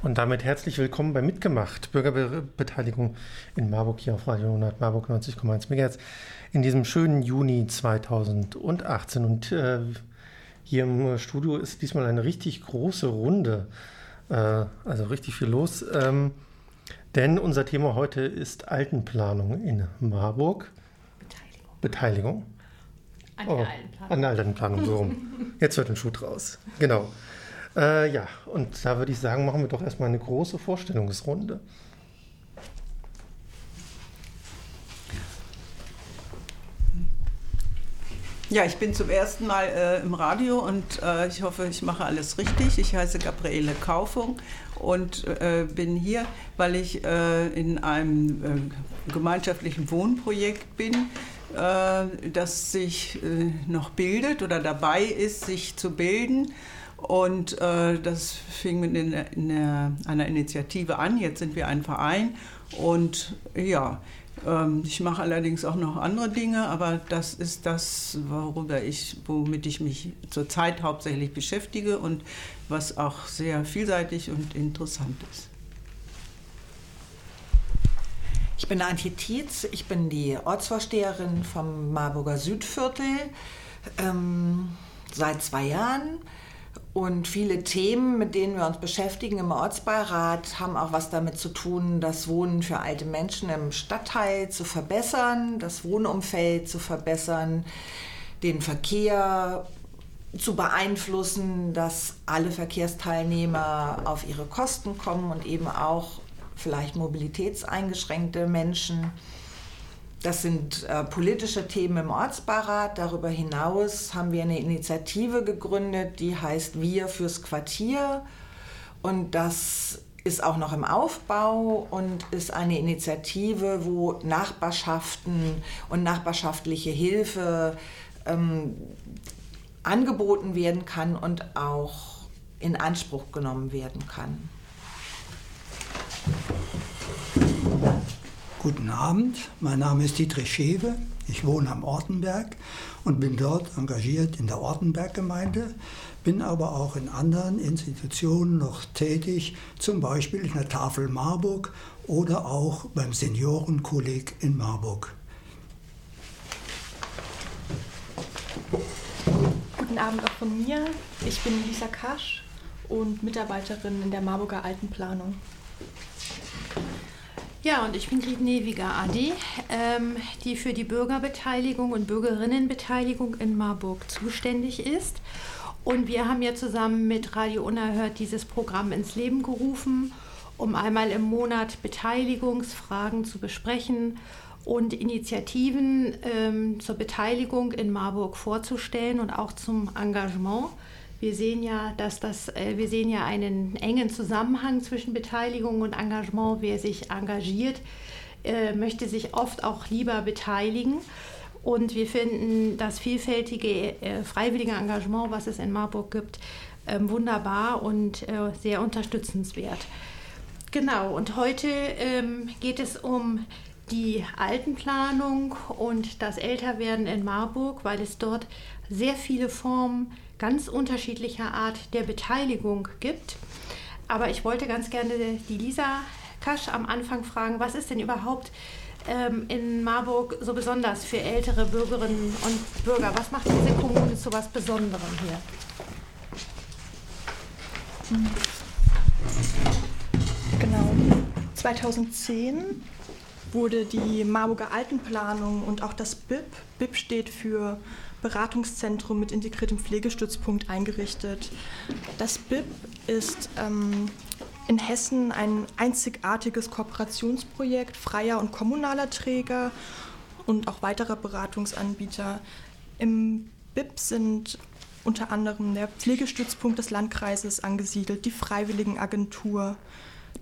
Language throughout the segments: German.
Und damit herzlich willkommen bei Mitgemacht, Bürgerbeteiligung in Marburg hier auf Radio 100 Marburg 90,1 MHz in diesem schönen Juni 2018. Und äh, hier im Studio ist diesmal eine richtig große Runde, äh, also richtig viel los. Ähm, denn unser Thema heute ist Altenplanung in Marburg. Beteiligung. Beteiligung. An der oh, Altenplanung. An der Altenplanung, so rum. Jetzt wird ein Schuh draus. Genau. Äh, ja, und da würde ich sagen, machen wir doch erstmal eine große Vorstellungsrunde. Ja, ich bin zum ersten Mal äh, im Radio und äh, ich hoffe, ich mache alles richtig. Ich heiße Gabriele Kaufung und äh, bin hier, weil ich äh, in einem äh, gemeinschaftlichen Wohnprojekt bin, äh, das sich noch bildet oder dabei ist, sich zu bilden. Und äh, das fing mit in, in einer Initiative an. Jetzt sind wir ein Verein. Und ja, ähm, ich mache allerdings auch noch andere Dinge, aber das ist das, worüber ich, womit ich mich zurzeit hauptsächlich beschäftige und was auch sehr vielseitig und interessant ist. Ich bin Antje Tietz, ich bin die Ortsvorsteherin vom Marburger Südviertel ähm, seit zwei Jahren. Und viele Themen, mit denen wir uns beschäftigen im Ortsbeirat, haben auch was damit zu tun, das Wohnen für alte Menschen im Stadtteil zu verbessern, das Wohnumfeld zu verbessern, den Verkehr zu beeinflussen, dass alle Verkehrsteilnehmer auf ihre Kosten kommen und eben auch vielleicht mobilitätseingeschränkte Menschen. Das sind äh, politische Themen im Ortsbeirat. Darüber hinaus haben wir eine Initiative gegründet, die heißt Wir fürs Quartier. Und das ist auch noch im Aufbau und ist eine Initiative, wo Nachbarschaften und nachbarschaftliche Hilfe ähm, angeboten werden kann und auch in Anspruch genommen werden kann. Guten Abend, mein Name ist Dietrich Schewe. Ich wohne am Ortenberg und bin dort engagiert in der Ortenberggemeinde, bin aber auch in anderen Institutionen noch tätig, zum Beispiel in der Tafel Marburg oder auch beim Seniorenkolleg in Marburg. Guten Abend auch von mir. Ich bin Lisa Kasch und Mitarbeiterin in der Marburger Altenplanung. Ja, und ich bin Grit Neviger Adi, ähm, die für die Bürgerbeteiligung und Bürgerinnenbeteiligung in Marburg zuständig ist. Und wir haben ja zusammen mit Radio Unerhört dieses Programm ins Leben gerufen, um einmal im Monat Beteiligungsfragen zu besprechen und Initiativen ähm, zur Beteiligung in Marburg vorzustellen und auch zum Engagement. Wir sehen ja, dass das, äh, wir sehen ja einen engen Zusammenhang zwischen Beteiligung und Engagement. Wer sich engagiert, äh, möchte sich oft auch lieber beteiligen. Und wir finden das vielfältige äh, freiwillige Engagement, was es in Marburg gibt, ähm, wunderbar und sehr unterstützenswert. Genau, und heute ähm, geht es um die Altenplanung und das Älterwerden in Marburg, weil es dort sehr viele Formen gibt ganz unterschiedlicher Art der Beteiligung gibt. Aber ich wollte ganz gerne die Lisa Kasch am Anfang fragen, was ist denn überhaupt ähm, in Marburg so besonders für ältere Bürgerinnen und Bürger? Was macht diese Kommune zu was Besonderem hier? Genau. 2010 wurde die Marburger Altenplanung und auch das BIP, BIP steht für Beratungszentrum mit integriertem Pflegestützpunkt eingerichtet. Das BIP ist ähm, in Hessen ein einzigartiges Kooperationsprojekt freier und kommunaler Träger und auch weiterer Beratungsanbieter. Im BIP sind unter anderem der Pflegestützpunkt des Landkreises angesiedelt, die Freiwilligenagentur,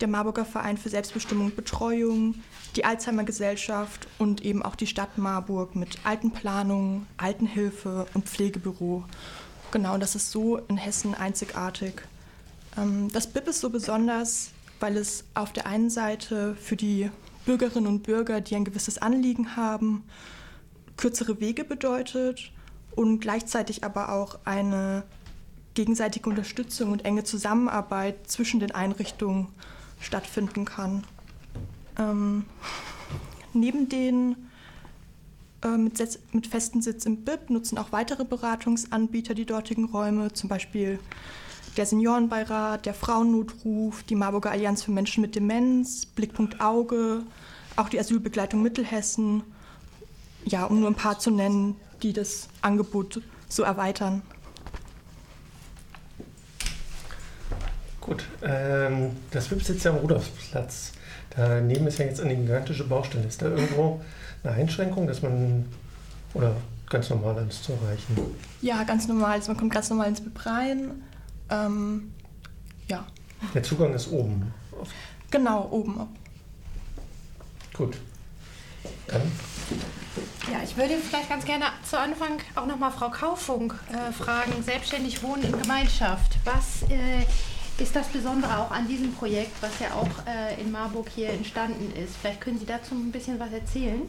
der Marburger Verein für Selbstbestimmung und Betreuung, die Alzheimer Gesellschaft und eben auch die Stadt Marburg mit Altenplanung, Altenhilfe und Pflegebüro. Genau, das ist so in Hessen einzigartig. Ähm, das BIP ist so besonders, weil es auf der einen Seite für die Bürgerinnen und Bürger, die ein gewisses Anliegen haben, kürzere Wege bedeutet und gleichzeitig aber auch eine gegenseitige Unterstützung und enge Zusammenarbeit zwischen den Einrichtungen stattfinden kann. Ähm, neben den äh, mit, mit festem Sitz im BIP nutzen auch weitere Beratungsanbieter die dortigen Räume, zum Beispiel der Seniorenbeirat, der Frauennotruf, die Marburger Allianz für Menschen mit Demenz, Blickpunkt Auge, auch die Asylbegleitung Mittelhessen, ja, um nur ein paar zu nennen, die das Angebot so erweitern. Gut, ähm, das WIP sitzt ja am Rudolfsplatz. Daneben ist ja jetzt eine gigantische Baustelle. Ist da irgendwo eine Einschränkung, dass man oder ganz normal alles zu erreichen? Ja, ganz normal. Also man kommt ganz normal ins BIP rein. Ähm, ja. Der Zugang ist oben. Genau, oben. Gut. Dann. Ja, ich würde vielleicht ganz gerne zu Anfang auch nochmal Frau Kaufung äh, fragen. Selbstständig Wohnen in Gemeinschaft. Was äh, ist das Besondere auch an diesem Projekt, was ja auch äh, in Marburg hier entstanden ist? Vielleicht können Sie dazu ein bisschen was erzählen.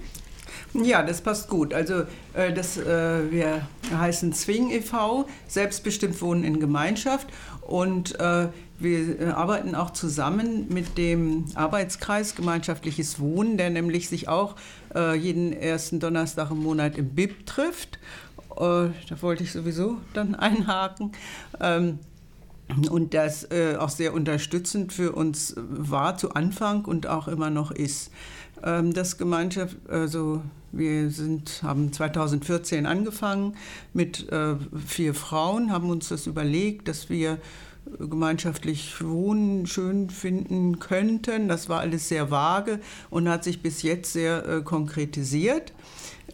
Ja, das passt gut. Also äh, das, äh, wir heißen Zwing e.V., selbstbestimmt Wohnen in Gemeinschaft und äh, wir äh, arbeiten auch zusammen mit dem Arbeitskreis Gemeinschaftliches Wohnen, der nämlich sich auch äh, jeden ersten Donnerstag im Monat im BIP trifft. Äh, da wollte ich sowieso dann einhaken. Ähm, und das äh, auch sehr unterstützend für uns war zu Anfang und auch immer noch ist. Ähm, das Gemeinschaft, also wir sind, haben 2014 angefangen mit äh, vier Frauen, haben uns das überlegt, dass wir gemeinschaftlich wohnen schön finden könnten. Das war alles sehr vage und hat sich bis jetzt sehr äh, konkretisiert.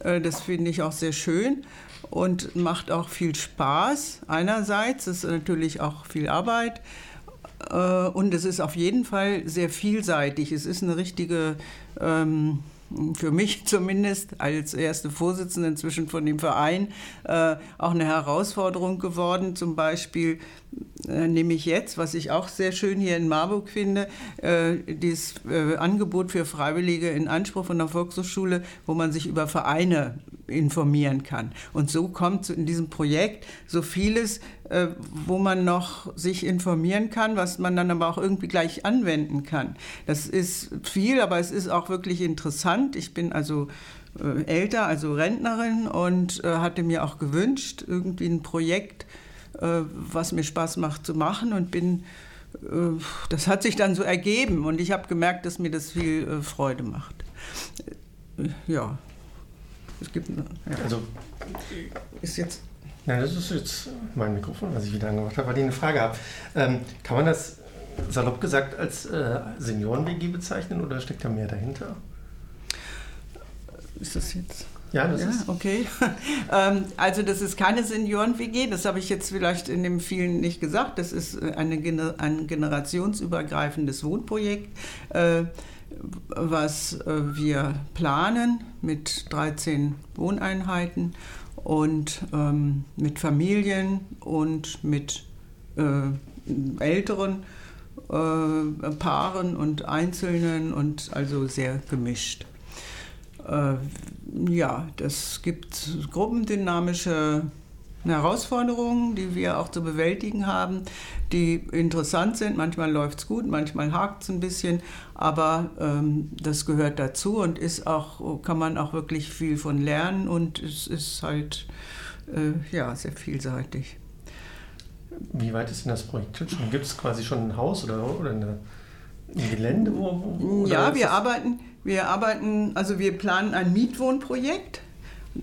Äh, das finde ich auch sehr schön und macht auch viel Spaß. Einerseits ist natürlich auch viel Arbeit äh, und es ist auf jeden Fall sehr vielseitig. Es ist eine richtige ähm, für mich zumindest als erste Vorsitzende inzwischen von dem Verein äh, auch eine Herausforderung geworden. Zum Beispiel äh, nehme ich jetzt, was ich auch sehr schön hier in Marburg finde, äh, dieses äh, Angebot für Freiwillige in Anspruch von der Volkshochschule, wo man sich über Vereine informieren kann. Und so kommt in diesem Projekt so vieles, äh, wo man noch sich informieren kann, was man dann aber auch irgendwie gleich anwenden kann. Das ist viel, aber es ist auch wirklich interessant. Ich bin also äh, älter, also Rentnerin und äh, hatte mir auch gewünscht, irgendwie ein Projekt, was mir Spaß macht zu machen und bin das hat sich dann so ergeben und ich habe gemerkt, dass mir das viel Freude macht. Ja, es gibt. Ja. Also, ist jetzt. Nein, das ist jetzt mein Mikrofon, was ich wieder angemacht habe, weil ich eine Frage habe. Ähm, kann man das salopp gesagt als äh, Senioren-WG bezeichnen oder steckt da mehr dahinter? Ist das jetzt. Ja, das ja, ist. Okay. Ähm, also, das ist keine Senioren-WG, das habe ich jetzt vielleicht in dem vielen nicht gesagt. Das ist äh, eine, ein generationsübergreifendes Wohnprojekt. Äh, was äh, wir planen mit 13 Wohneinheiten und ähm, mit Familien und mit älteren Paaren und Einzelnen und also sehr gemischt. Äh, ja, das gibt gruppendynamische Herausforderungen, die wir auch zu bewältigen haben, die interessant sind. Manchmal läuft es gut, manchmal hakt es ein bisschen, aber ähm, das gehört dazu und ist auch, kann man auch wirklich viel von lernen und es ist halt äh, ja, sehr vielseitig. Wie weit ist denn das Projekt schon? Gibt es quasi schon ein Haus oder, oder eine, ein Gelände? Wo, wo ja, wir arbeiten, wir arbeiten, also wir planen ein Mietwohnprojekt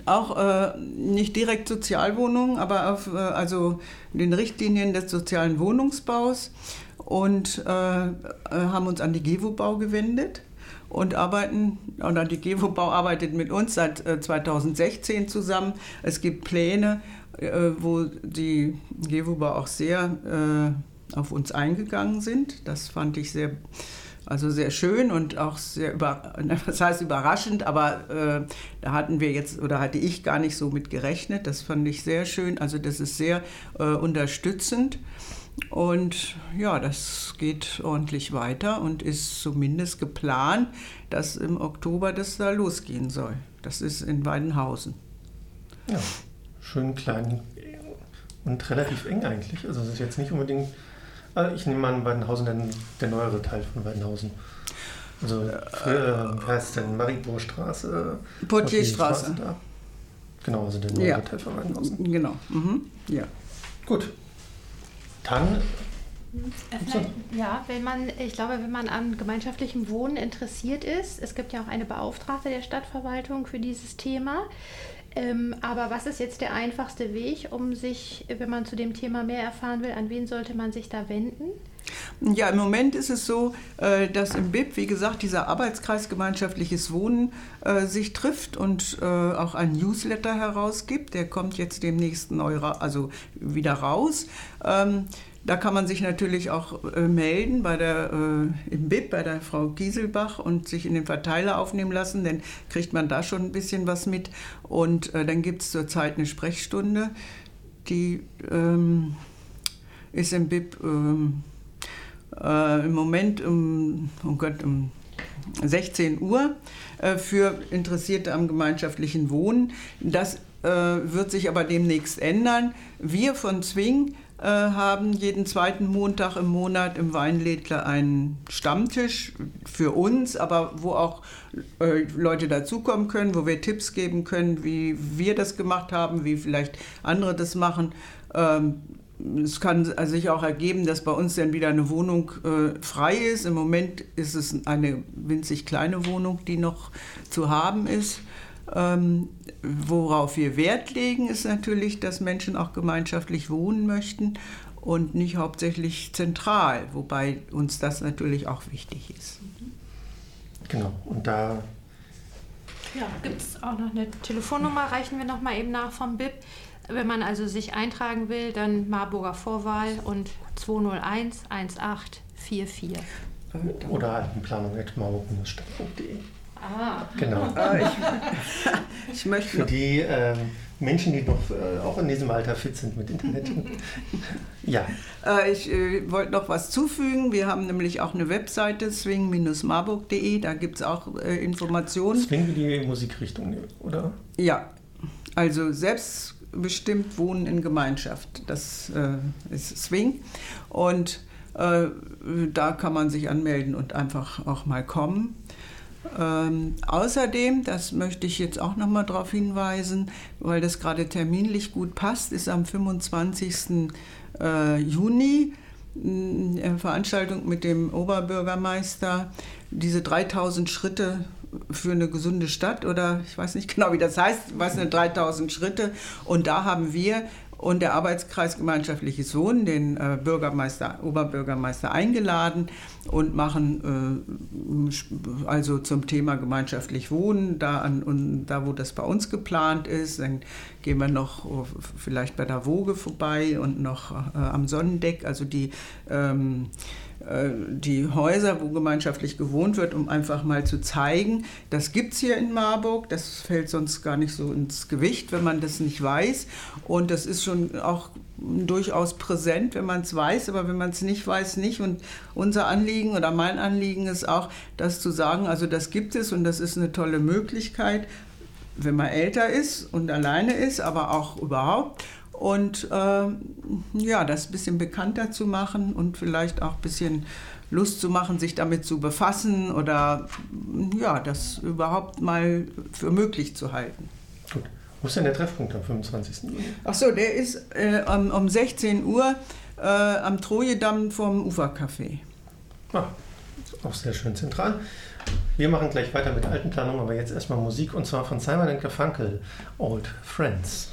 auch äh, nicht direkt Sozialwohnungen, aber auf äh, also den Richtlinien des sozialen Wohnungsbaus und äh, äh haben uns an die GEWO-Bau gewendet und arbeiten, oder die GEWO-Bau arbeitet mit uns seit 2016 äh, zusammen. Es gibt Pläne, äh, wo die GEWO-Bau auch sehr auf uns eingegangen sind. Das fand ich sehr also sehr schön und auch sehr über, was heißt überraschend, aber äh, da hatten wir jetzt oder hatte ich gar nicht so mit gerechnet. Das fand ich sehr schön. Also das ist sehr äh, unterstützend. Und ja, das geht ordentlich weiter und ist zumindest geplant, dass im Oktober das da losgehen soll. Das ist in Weidenhausen. Ja, schön klein und relativ eng eigentlich. Also es ist jetzt nicht unbedingt, ich nehme an, Weidenhausen der, der neuere Teil von Weidenhausen. Also früher, wie heißt es denn, Maribourstraße? Portierstraße. da. Genau, also der neue Ja. Teil von Weidenhausen. Genau. Mhm. Ja. Gut. Dann, Äh, Ja, wenn man, ich glaube, wenn man an gemeinschaftlichem Wohnen interessiert ist, es gibt ja auch eine Beauftragte der Stadtverwaltung für dieses Thema. Ähm, aber was ist jetzt der einfachste Weg, um sich, wenn man zu dem Thema mehr erfahren will, an wen sollte man sich da wenden? Ja, im Moment ist es so, äh, dass im BIP, wie gesagt, dieser Arbeitskreis gemeinschaftliches Wohnen äh, sich trifft und äh, auch einen Newsletter herausgibt. Der kommt jetzt demnächst neu, also wieder raus. Da kann man sich natürlich auch äh, melden bei der, äh, im BIP bei der Frau Gieselbach und sich in den Verteiler aufnehmen lassen, dann kriegt man da schon ein bisschen was mit. Und äh, dann gibt es zurzeit eine Sprechstunde, die ähm, ist im BIP ähm, äh, im Moment um, oh Gott, um 16 Uhr äh, für Interessierte am gemeinschaftlichen Wohnen. Das äh, wird sich aber demnächst ändern. Wir von Zwing haben jeden zweiten Montag im Monat im Weinlädler einen Stammtisch für uns, aber wo auch äh, Leute dazukommen können, wo wir Tipps geben können, wie wir das gemacht haben, wie vielleicht andere das machen. Ähm, es kann sich auch ergeben, dass bei uns dann wieder eine Wohnung äh, frei ist. Im Moment ist es eine winzig kleine Wohnung, die noch zu haben ist. Ähm, worauf wir Wert legen, ist natürlich, dass Menschen auch gemeinschaftlich wohnen möchten und nicht hauptsächlich zentral, wobei uns das natürlich auch wichtig ist. Genau, und da Ja, gibt es auch noch eine Telefonnummer, reichen wir noch mal eben nach vom BIP. Wenn man also sich eintragen will, dann Marburger Vorwahl und 201 1844. oder altenplanung.marburg-stadt.de. Ah, Genau. Äh, ich, ich möchte Für die ähm, Menschen, die noch äh, auch in diesem Alter fit sind mit Internet. ja, Äh, ich äh, wollte noch was zufügen. Wir haben nämlich auch eine Webseite, swing-marburg.de. Da gibt es auch äh, Informationen. Swing wie die Musikrichtung, oder? Ja, also selbstbestimmt Wohnen in Gemeinschaft. Das äh, ist Swing. Und äh, da kann man sich anmelden und einfach auch mal kommen. Ähm, außerdem, das möchte ich jetzt auch noch mal darauf hinweisen, weil das gerade terminlich gut passt, ist am 25. Äh, Juni mh, eine Veranstaltung mit dem Oberbürgermeister, diese 3000 Schritte für eine gesunde Stadt oder ich weiß nicht genau, wie das heißt, was eine 3000 Schritte. Und da haben wir und der Arbeitskreis Gemeinschaftliches Wohnen den äh, Bürgermeister, Oberbürgermeister eingeladen und machen äh, also zum Thema gemeinschaftlich Wohnen, da, an, und da wo das bei uns geplant ist, dann gehen wir noch äh, vielleicht bei der Woge vorbei und noch äh, am Sonnendeck, also die ähm, die Häuser, wo gemeinschaftlich gewohnt wird, um einfach mal zu zeigen, das gibt es hier in Marburg, das fällt sonst gar nicht so ins Gewicht, wenn man das nicht weiß. Und das ist schon auch durchaus präsent, wenn man es weiß, aber wenn man es nicht weiß, nicht. Und unser Anliegen oder mein Anliegen ist auch, das zu sagen, also das gibt es und das ist eine tolle Möglichkeit, wenn man älter ist und alleine ist, aber auch überhaupt und äh, ja, das ein bisschen bekannter zu machen und vielleicht auch ein bisschen Lust zu machen, sich damit zu befassen oder ja, das überhaupt mal für möglich zu halten. Gut. Wo ist denn der Treffpunkt am 25. Juni? Ach so, der ist äh, um, um 16 Uhr äh, am Trojedamm vom Ufercafé. Ah, auch sehr schön zentral. Wir machen gleich weiter mit Altenplanung, aber jetzt erstmal Musik und zwar von Simon Garfunkel, Old Friends.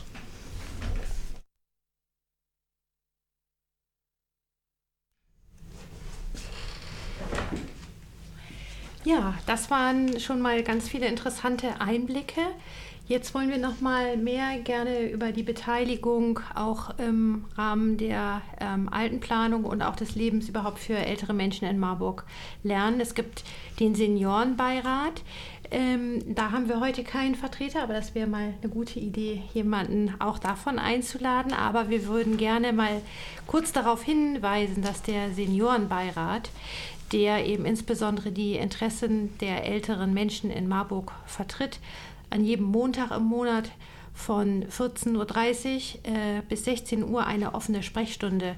Ja, das waren schon mal ganz viele interessante Einblicke. Jetzt wollen wir noch mal mehr gerne über die Beteiligung auch im Rahmen der ähm, Altenplanung und auch des Lebens überhaupt für ältere Menschen in Marburg lernen. Es gibt den Seniorenbeirat. Ähm, da haben wir heute keinen Vertreter, aber das wäre mal eine gute Idee, jemanden auch davon einzuladen. Aber wir würden gerne mal kurz darauf hinweisen, dass der Seniorenbeirat der eben insbesondere die Interessen der älteren Menschen in Marburg vertritt, an jedem Montag im Monat von 14.30 Uhr äh, bis 16 Uhr eine offene Sprechstunde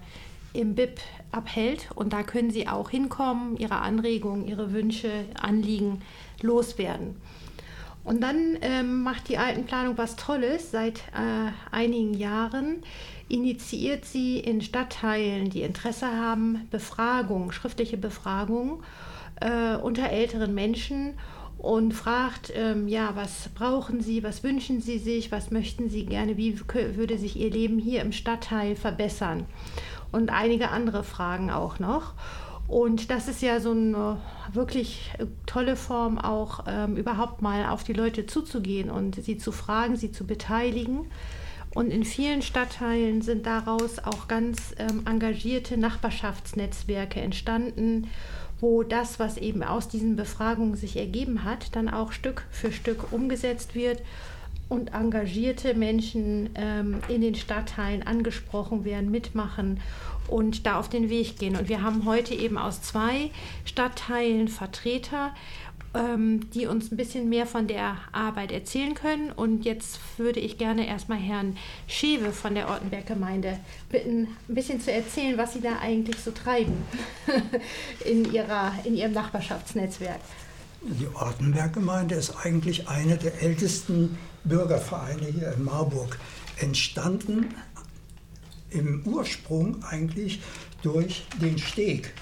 im BIP abhält. Und da können Sie auch hinkommen, Ihre Anregungen, Ihre Wünsche, Anliegen loswerden. Und dann ähm, macht die Altenplanung was Tolles. Seit äh, einigen Jahren initiiert sie in Stadtteilen, die Interesse haben, Befragungen, schriftliche Befragungen äh, unter älteren Menschen und fragt, ähm, ja, was brauchen Sie, was wünschen Sie sich, was möchten Sie gerne, wie würde sich Ihr Leben hier im Stadtteil verbessern und einige andere Fragen auch noch. Und das ist ja so eine wirklich tolle Form, auch ähm, überhaupt mal auf die Leute zuzugehen und sie zu fragen, sie zu beteiligen. Und in vielen Stadtteilen sind daraus auch ganz ähm, engagierte Nachbarschaftsnetzwerke entstanden, wo das, was eben aus diesen Befragungen sich ergeben hat, dann auch Stück für Stück umgesetzt wird und engagierte Menschen ähm, in den Stadtteilen angesprochen werden, mitmachen und da auf den Weg gehen. Und wir haben heute eben aus zwei Stadtteilen Vertreter, ähm, die uns ein bisschen mehr von der Arbeit erzählen können. Und jetzt würde ich gerne erstmal Herrn Schewe von der Ortenberg-Gemeinde bitten, ein bisschen zu erzählen, was Sie da eigentlich so treiben in, ihrer, in Ihrem Nachbarschaftsnetzwerk. Die Ortenberg-Gemeinde ist eigentlich eine der ältesten Bürgervereine hier in Marburg. Entstanden im Ursprung eigentlich durch den Steg,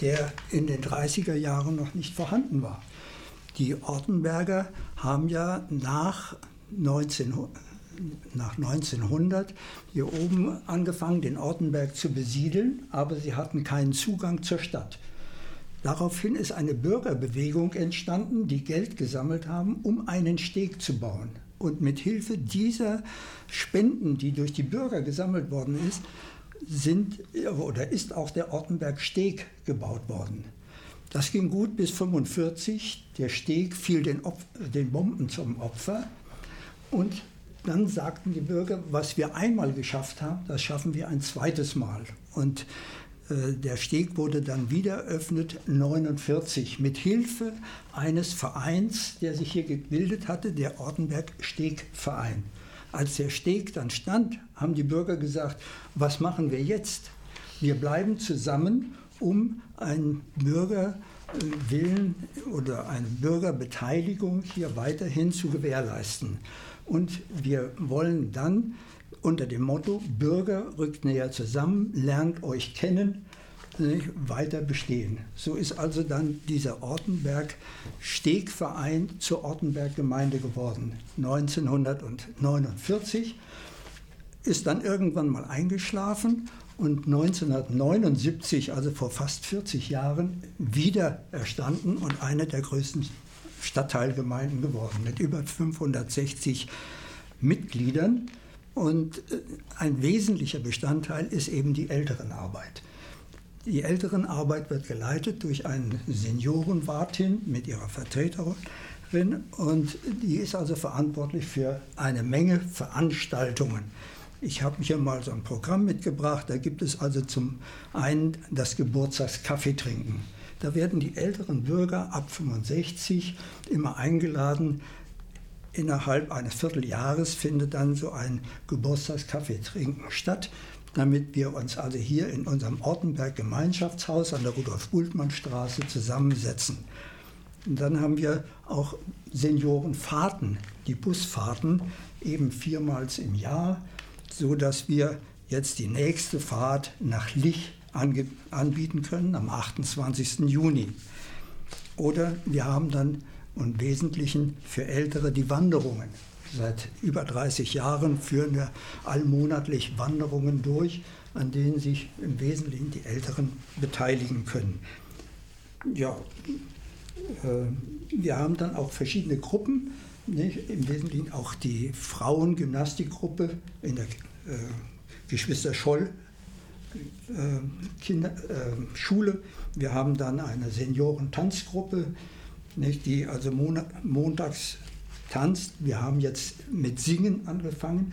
der in den 30er Jahren noch nicht vorhanden war. Die Ortenberger haben ja nach 1900, nach 1900 hier oben angefangen, den Ortenberg zu besiedeln, aber sie hatten keinen Zugang zur Stadt. Daraufhin ist eine Bürgerbewegung entstanden, die Geld gesammelt haben, um einen Steg zu bauen. Und mit Hilfe dieser Spenden, die durch die Bürger gesammelt worden ist, sind oder ist auch der Ortenberg Steg gebaut worden. Das ging gut bis 1945. Der Steg fiel den, den Bomben zum Opfer. Und dann sagten die Bürger, was wir einmal geschafft haben, das schaffen wir ein zweites Mal. Und äh, der Steg wurde dann wieder eröffnet 49 mit Hilfe eines Vereins, der sich hier gebildet hatte, der Ortenberg Stegverein. Als der Steg dann stand, haben die Bürger gesagt, was machen wir jetzt? Wir bleiben zusammen, um einen Bürgerwillen oder eine Bürgerbeteiligung hier weiterhin zu gewährleisten. Und wir wollen dann unter dem Motto Bürger rückt näher zusammen, lernt euch kennen, weiter bestehen. So ist also dann dieser Ortenberg-Stegverein zur Ortenberg-Gemeinde geworden. 1949 ist dann irgendwann mal eingeschlafen und 1979, also vor fast 40 Jahren, wieder erstanden und eine der größten Stadtteilgemeinden geworden mit über 560 Mitgliedern. Und äh, ein wesentlicher Bestandteil ist eben die Älterenarbeit. Die Älterenarbeit wird geleitet durch eine Seniorenwartin mit ihrer Vertreterin und die ist also verantwortlich für eine Menge Veranstaltungen. Ich habe hier mal so ein Programm mitgebracht. Da gibt es also zum einen das Geburtstagskaffee trinken. Da werden die älteren Bürger ab 65 immer eingeladen, innerhalb eines Vierteljahres findet dann so ein Geburtstagskaffee trinken statt, damit wir uns also hier in unserem Ortenberg Gemeinschaftshaus an der Rudolf-Bultmann-Straße zusammensetzen. Und dann haben wir auch Seniorenfahrten, die Busfahrten, eben viermals im Jahr, so dass wir jetzt die nächste Fahrt nach Lich anbieten können am 28. Juni. Oder wir haben dann im Wesentlichen für Ältere die Wanderungen. Seit über 30 Jahren führen wir allmonatlich Wanderungen durch, an denen sich im Wesentlichen die Älteren beteiligen können. Ja, äh, wir haben dann auch verschiedene Gruppen, nicht? im Wesentlichen auch die Frauengymnastikgruppe in der äh, Geschwister Scholl äh, Kinder, äh, Schule. Wir haben dann eine Seniorentanzgruppe, nicht, die also montags tanzt. Wir haben jetzt mit Singen angefangen.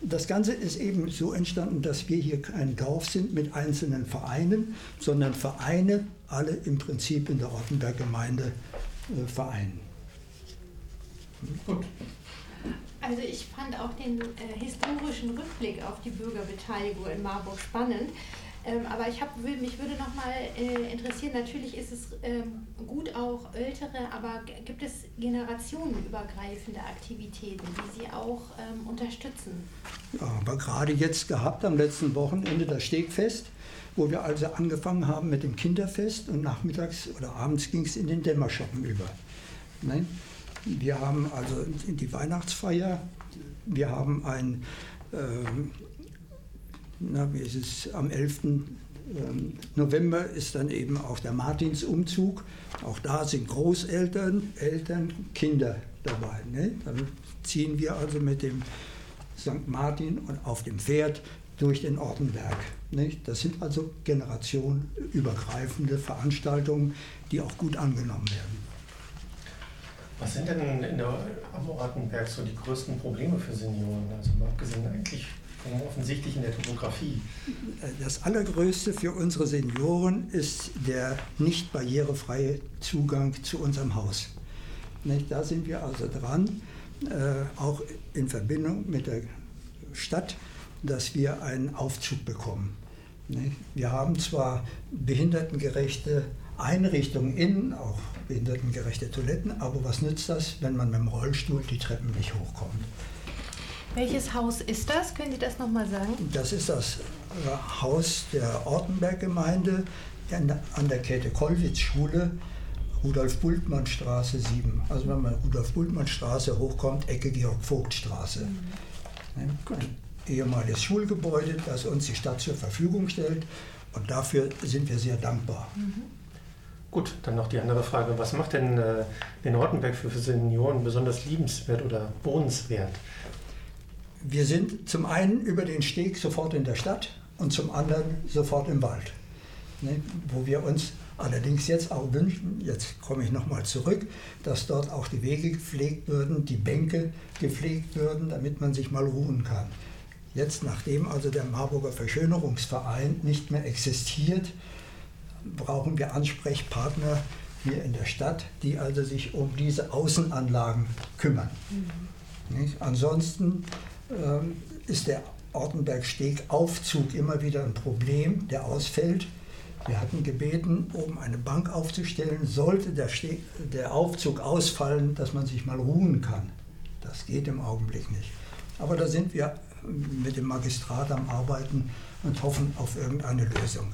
Das Ganze ist eben so entstanden, dass wir hier kein Dorf sind mit einzelnen Vereinen, sondern Vereine alle im Prinzip in der Ortenberg-Gemeinde äh, vereinen. Gut. Also ich fand auch den äh, historischen Rückblick auf die Bürgerbeteiligung in Marburg spannend. Ähm, aber ich hab, mich würde noch mal äh, interessieren, natürlich ist es ähm, gut auch ältere, aber gibt es generationenübergreifende Aktivitäten, die Sie auch ähm, unterstützen? Ja, aber gerade jetzt gehabt am letzten Wochenende das Stegfest, wo wir also angefangen haben mit dem Kinderfest und nachmittags oder abends ging es in den Dämmerschoppen über. Nein? Wir haben also die Weihnachtsfeier, wir haben ein ähm, na, wie ist es, am 11. Ähm, November ist dann eben auch der Martinsumzug. Auch da sind Großeltern, Eltern, Kinder dabei. Ne? Dann ziehen wir also mit dem St. Martin und auf dem Pferd durch den Ortenberg. Nicht? Das sind also generationenübergreifende Veranstaltungen, die auch gut angenommen werden. Was sind denn der, am Ortenberg so die größten Probleme für Senioren? Also abgesehen eigentlich offensichtlich in der Topografie. Das Allergrößte für unsere Senioren ist der nicht barrierefreie Zugang zu unserem Haus. Da sind wir also dran, äh, auch in Verbindung mit der Stadt, dass wir einen Aufzug bekommen. Wir haben zwar behindertengerechte Einrichtungen innen, auch behindertengerechte Toiletten, aber was nützt das, wenn man mit dem Rollstuhl die Treppen nicht hochkommt? Welches Haus ist das? Können Sie das nochmal sagen? Das ist das äh, Haus der Ortenberg-Gemeinde an der Käthe-Kollwitz-Schule, Rudolf-Bultmann-Straße 7. Also wenn man Rudolf-Bultmann-Straße hochkommt, Ecke Georg-Vogt-Straße. Mhm. Ein ehemaliges Schulgebäude, das uns die Stadt zur Verfügung stellt. Und dafür sind wir sehr dankbar. Mhm. Gut, dann noch die andere Frage. Was macht denn äh, den Ortenberg für Senioren besonders liebenswert oder wohnenswert? wir sind zum einen über den Steg sofort in der Stadt und zum anderen sofort im Wald. Ne, wo wir uns allerdings jetzt auch wünschen, jetzt komme ich nochmal zurück, dass dort auch die Wege gepflegt würden, die Bänke gepflegt würden, damit man sich mal ruhen kann. Jetzt, nachdem also der Marburger Verschönerungsverein nicht mehr existiert, brauchen wir Ansprechpartner hier in der Stadt, die also sich um diese Außenanlagen kümmern. Mhm. Ansonsten ähm, ist der Ortenbergsteg-Aufzug immer wieder ein Problem, der ausfällt. Wir hatten gebeten, oben eine Bank aufzustellen, sollte der, Steg, der Aufzug ausfallen, dass man sich mal ruhen kann. Das geht im Augenblick nicht. Aber da sind wir mit dem Magistrat am Arbeiten und hoffen auf irgendeine Lösung.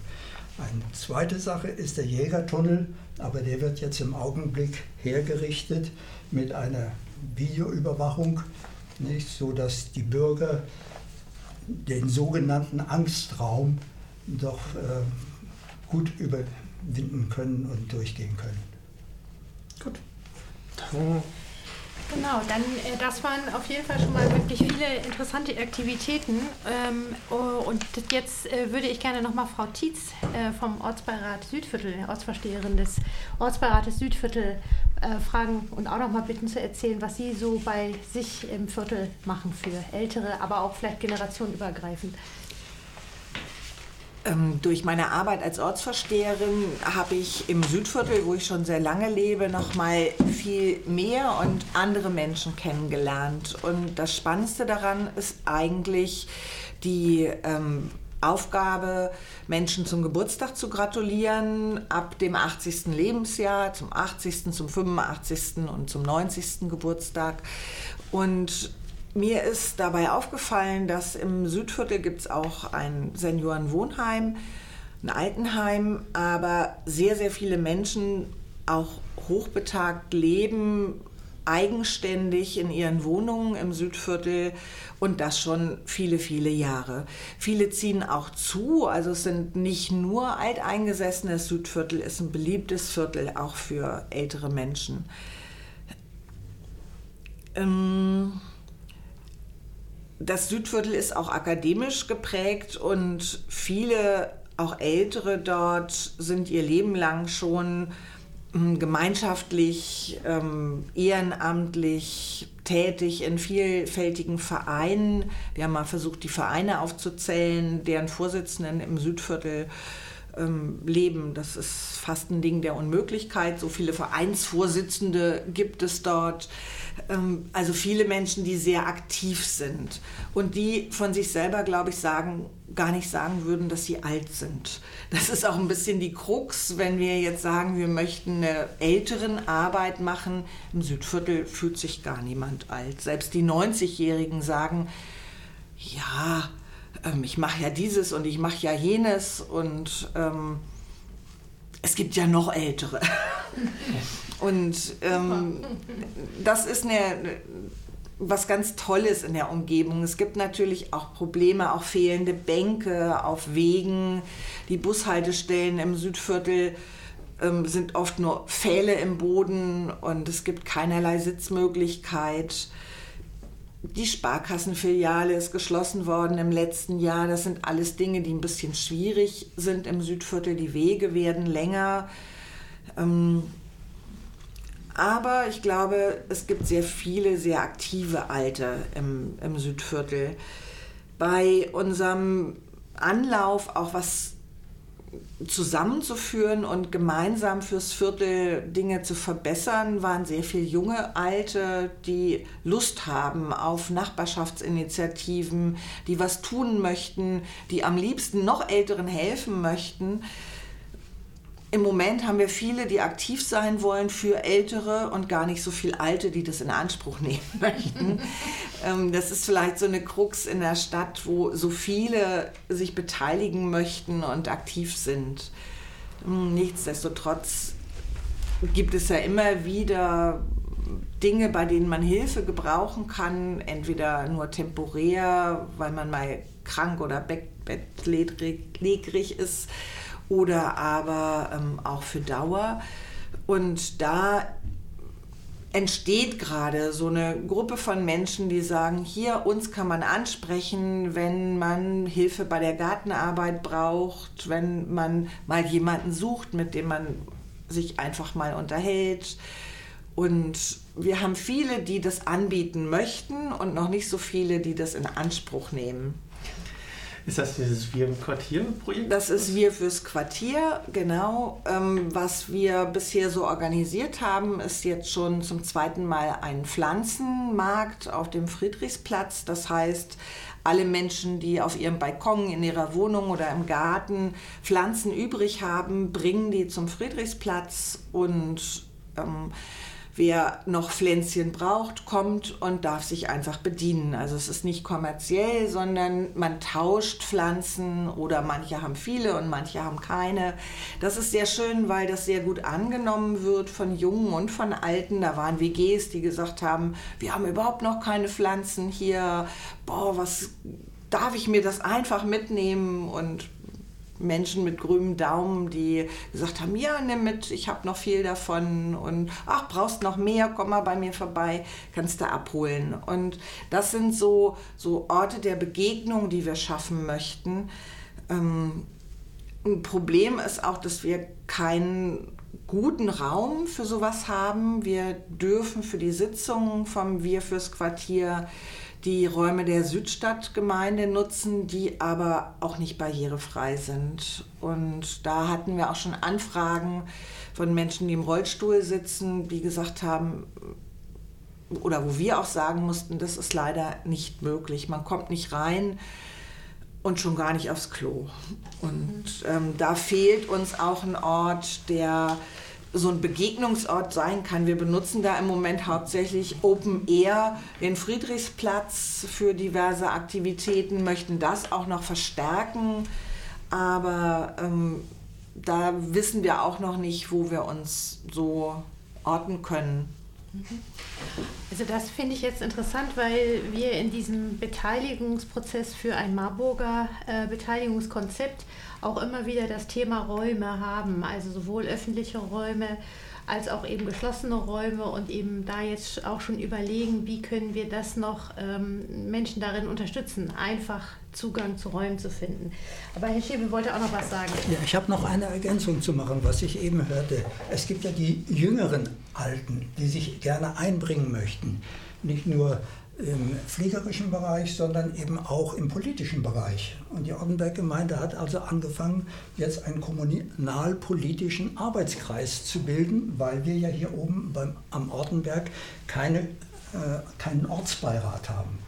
Eine zweite Sache ist der Jägertunnel, aber der wird jetzt im Augenblick hergerichtet mit einer Videoüberwachung nicht, so dass die Bürger den sogenannten Angstraum doch äh, gut überwinden können und durchgehen können. Gut. Dann Genau, dann äh, das waren auf jeden Fall schon mal wirklich viele interessante Aktivitäten. Ähm, oh, und jetzt äh, würde ich gerne nochmal Frau Tietz äh, vom Ortsbeirat Südviertel, Ortsvorsteherin des Ortsbeirates Südviertel, fragen und auch nochmal bitten zu erzählen, was Sie so bei sich im Viertel machen für ältere, aber auch vielleicht generationenübergreifend. Ähm, durch meine Arbeit als Ortsvorsteherin habe ich im Südviertel, wo ich schon sehr lange lebe, noch mal viel mehr und andere Menschen kennengelernt. Und das Spannendste daran ist eigentlich die ähm, Aufgabe, Menschen zum Geburtstag zu gratulieren, ab dem 80. Lebensjahr, zum 80., zum 85. und zum 90. Geburtstag. Und mir ist dabei aufgefallen, dass im Südviertel gibt es auch ein Seniorenwohnheim, ein Altenheim, aber sehr, sehr viele Menschen auch hochbetagt leben, eigenständig in ihren Wohnungen im Südviertel und das schon viele, viele Jahre. Viele ziehen auch zu, also es sind nicht nur Alteingesessene, das Südviertel ist ein beliebtes Viertel auch für ältere Menschen. Ähm das Südviertel ist auch akademisch geprägt und viele, auch Ältere dort, sind ihr Leben lang schon hm, gemeinschaftlich, ähm, ehrenamtlich tätig in vielfältigen Vereinen. Wir haben mal versucht, die Vereine aufzuzählen, deren Vorsitzenden im Südviertel ähm, leben. Das ist fast ein Ding der Unmöglichkeit. So viele Vereinsvorsitzende gibt es dort. Ähm, also viele Menschen, die sehr aktiv sind und die von sich selber, glaube ich, sagen, gar nicht sagen würden, dass sie alt sind. Das ist auch ein bisschen die Krux, wenn wir jetzt sagen, wir möchten eine älteren Arbeit machen. Im Südviertel fühlt sich gar niemand alt. Selbst die 90-Jährigen sagen, ja, ähm, ich mache ja dieses und ich mache ja jenes und ähm, es gibt ja noch ältere. und ähm, das ist eine, was ganz Tolles in der Umgebung. Es gibt natürlich auch Probleme, auch fehlende Bänke auf Wegen. Die Bushaltestellen im Südviertel ähm, sind oft nur Pfähle im Boden und es gibt keinerlei Sitzmöglichkeit. Die Sparkassenfiliale ist geschlossen worden im letzten Jahr. Das sind alles Dinge, die ein bisschen schwierig sind im Südviertel. Die Wege werden länger. Ähm, aber ich glaube, es gibt sehr viele sehr aktive Alte im, im Südviertel. Bei unserem Anlauf, auch was zusammenzuführen und gemeinsam fürs Viertel Dinge zu verbessern, waren sehr viele junge Alte, die Lust haben auf Nachbarschaftsinitiativen, die was tun möchten, die am liebsten noch Älteren helfen möchten. Im Moment haben wir viele, die aktiv sein wollen für Ältere und gar nicht so viel Alte, die das in Anspruch nehmen möchten. Ähm, das ist vielleicht so eine Krux in der Stadt, wo so viele sich beteiligen möchten und aktiv sind. Hm, nichtsdestotrotz gibt es ja immer wieder Dinge, bei denen man Hilfe gebrauchen kann, entweder nur temporär, weil man mal krank oder bettlägerig ist oder aber ähm, auch für Dauer. Und da entsteht gerade so eine Gruppe von Menschen, die sagen, hier uns kann man ansprechen, wenn man Hilfe bei der Gartenarbeit braucht, wenn man mal jemanden sucht, mit dem man sich einfach mal unterhält. Und wir haben viele, die das anbieten möchten und noch nicht so viele, die das in Anspruch nehmen. Ist das dieses Wir im Quartier-Projekt? Das ist Wir fürs Quartier, genau. Ähm, was wir bisher so organisiert haben, ist jetzt schon zum zweiten Mal ein Pflanzenmarkt auf dem Friedrichsplatz. Das heißt, alle Menschen, die auf ihrem Balkon, in ihrer Wohnung oder im Garten Pflanzen übrig haben, bringen die zum Friedrichsplatz und ähm, Wer noch Pflänzchen braucht, kommt und darf sich einfach bedienen. Also es ist nicht kommerziell, sondern man tauscht Pflanzen oder manche haben viele und manche haben keine. Das ist sehr schön, weil das sehr gut angenommen wird von Jungen und von Alten. Da waren WGs, die gesagt haben, wir haben überhaupt noch keine Pflanzen hier. Boah, was darf ich mir das einfach mitnehmen und Menschen mit grünem Daumen, die gesagt haben, ja, nimm mit, ich habe noch viel davon und ach, brauchst noch mehr, komm mal bei mir vorbei, kannst du abholen. Und das sind so, so Orte der Begegnung, die wir schaffen möchten. Ähm, ein Problem ist auch, dass wir keinen guten Raum für sowas haben. Wir dürfen für die Sitzungen vom Wir fürs Quartier die Räume der Südstadtgemeinde nutzen, die aber auch nicht barrierefrei sind. Und da hatten wir auch schon Anfragen von Menschen, die im Rollstuhl sitzen, die gesagt haben, oder wo wir auch sagen mussten, das ist leider nicht möglich. Man kommt nicht rein und schon gar nicht aufs Klo. Und ähm, da fehlt uns auch ein Ort, der so ein Begegnungsort sein kann. Wir benutzen da im Moment hauptsächlich Open Air, den Friedrichsplatz für diverse Aktivitäten, möchten das auch noch verstärken, aber ähm, da wissen wir auch noch nicht, wo wir uns so orten können. Also das finde ich jetzt interessant, weil wir in diesem Beteiligungsprozess für ein Marburger äh, Beteiligungskonzept auch immer wieder das Thema Räume haben, also sowohl öffentliche Räume als auch eben geschlossene Räume und eben da jetzt auch schon überlegen, wie können wir das noch ähm, Menschen darin unterstützen, einfach Zugang zu Räumen zu finden. Aber Herr Schäbe wollte auch noch was sagen. Ja, ich habe noch eine Ergänzung zu machen, was ich eben hörte. Es gibt ja die jüngeren Alten, die sich gerne einbringen möchten. Nicht nur im pflegerischen Bereich, sondern eben auch im politischen Bereich. Und die Ortenberg-Gemeinde hat also angefangen, jetzt einen kommunalpolitischen Arbeitskreis zu bilden, weil wir ja hier oben beim, am Ortenberg keine, äh, keinen Ortsbeirat haben.